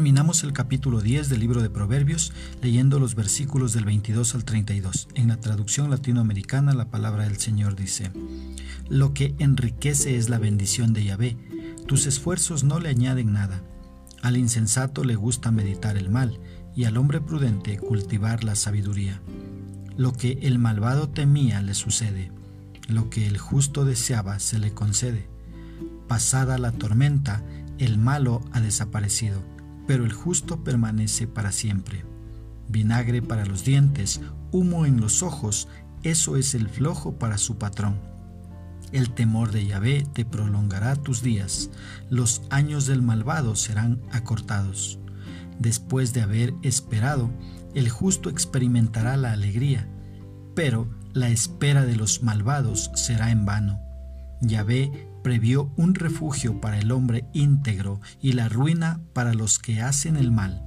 Terminamos el capítulo 10 del libro de Proverbios leyendo los versículos del 22 al 32. En la traducción latinoamericana la palabra del Señor dice, Lo que enriquece es la bendición de Yahvé, tus esfuerzos no le añaden nada. Al insensato le gusta meditar el mal y al hombre prudente cultivar la sabiduría. Lo que el malvado temía le sucede, lo que el justo deseaba se le concede. Pasada la tormenta, el malo ha desaparecido pero el justo permanece para siempre. Vinagre para los dientes, humo en los ojos, eso es el flojo para su patrón. El temor de Yahvé te prolongará tus días, los años del malvado serán acortados. Después de haber esperado, el justo experimentará la alegría, pero la espera de los malvados será en vano. Yahvé previó un refugio para el hombre íntegro y la ruina para los que hacen el mal.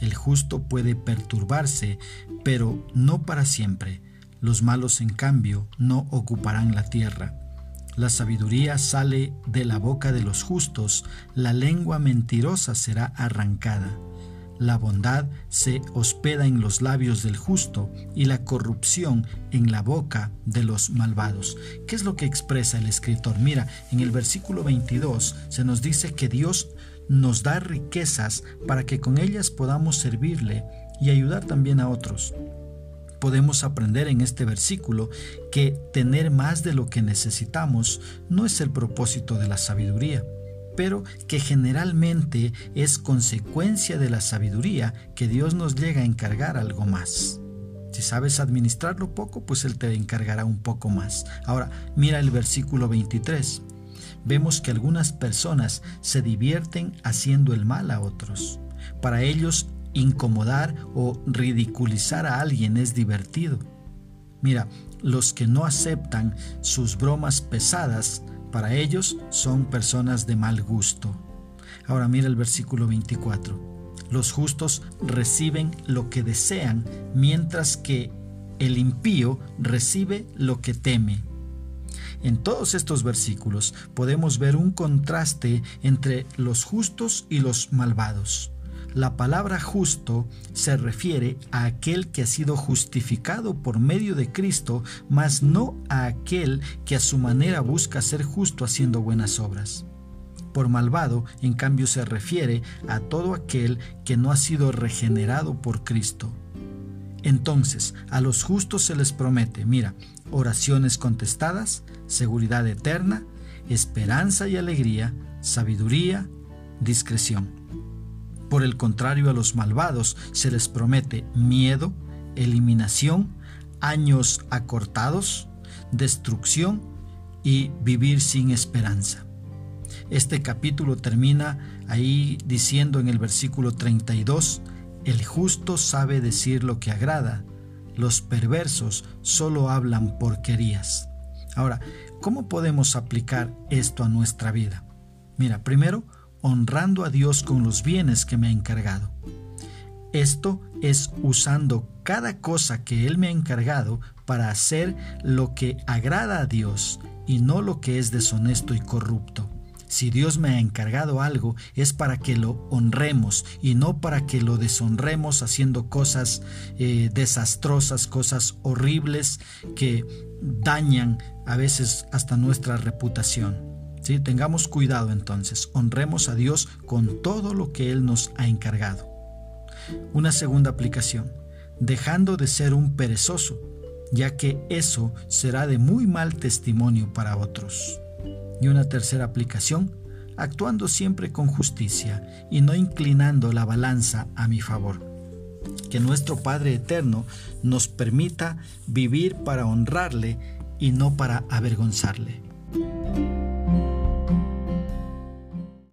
El justo puede perturbarse, pero no para siempre. Los malos, en cambio, no ocuparán la tierra. La sabiduría sale de la boca de los justos, la lengua mentirosa será arrancada. La bondad se hospeda en los labios del justo y la corrupción en la boca de los malvados. ¿Qué es lo que expresa el escritor? Mira, en el versículo 22 se nos dice que Dios nos da riquezas para que con ellas podamos servirle y ayudar también a otros. Podemos aprender en este versículo que tener más de lo que necesitamos no es el propósito de la sabiduría pero que generalmente es consecuencia de la sabiduría que Dios nos llega a encargar algo más. Si sabes administrarlo poco, pues Él te encargará un poco más. Ahora, mira el versículo 23. Vemos que algunas personas se divierten haciendo el mal a otros. Para ellos, incomodar o ridiculizar a alguien es divertido. Mira, los que no aceptan sus bromas pesadas para ellos son personas de mal gusto. Ahora mira el versículo 24. Los justos reciben lo que desean, mientras que el impío recibe lo que teme. En todos estos versículos podemos ver un contraste entre los justos y los malvados. La palabra justo se refiere a aquel que ha sido justificado por medio de Cristo, mas no a aquel que a su manera busca ser justo haciendo buenas obras. Por malvado, en cambio, se refiere a todo aquel que no ha sido regenerado por Cristo. Entonces, a los justos se les promete, mira, oraciones contestadas, seguridad eterna, esperanza y alegría, sabiduría, discreción. Por el contrario, a los malvados se les promete miedo, eliminación, años acortados, destrucción y vivir sin esperanza. Este capítulo termina ahí diciendo en el versículo 32, el justo sabe decir lo que agrada, los perversos solo hablan porquerías. Ahora, ¿cómo podemos aplicar esto a nuestra vida? Mira, primero, honrando a Dios con los bienes que me ha encargado. Esto es usando cada cosa que Él me ha encargado para hacer lo que agrada a Dios y no lo que es deshonesto y corrupto. Si Dios me ha encargado algo es para que lo honremos y no para que lo deshonremos haciendo cosas eh, desastrosas, cosas horribles que dañan a veces hasta nuestra reputación. Tengamos cuidado entonces, honremos a Dios con todo lo que Él nos ha encargado. Una segunda aplicación, dejando de ser un perezoso, ya que eso será de muy mal testimonio para otros. Y una tercera aplicación, actuando siempre con justicia y no inclinando la balanza a mi favor. Que nuestro Padre Eterno nos permita vivir para honrarle y no para avergonzarle.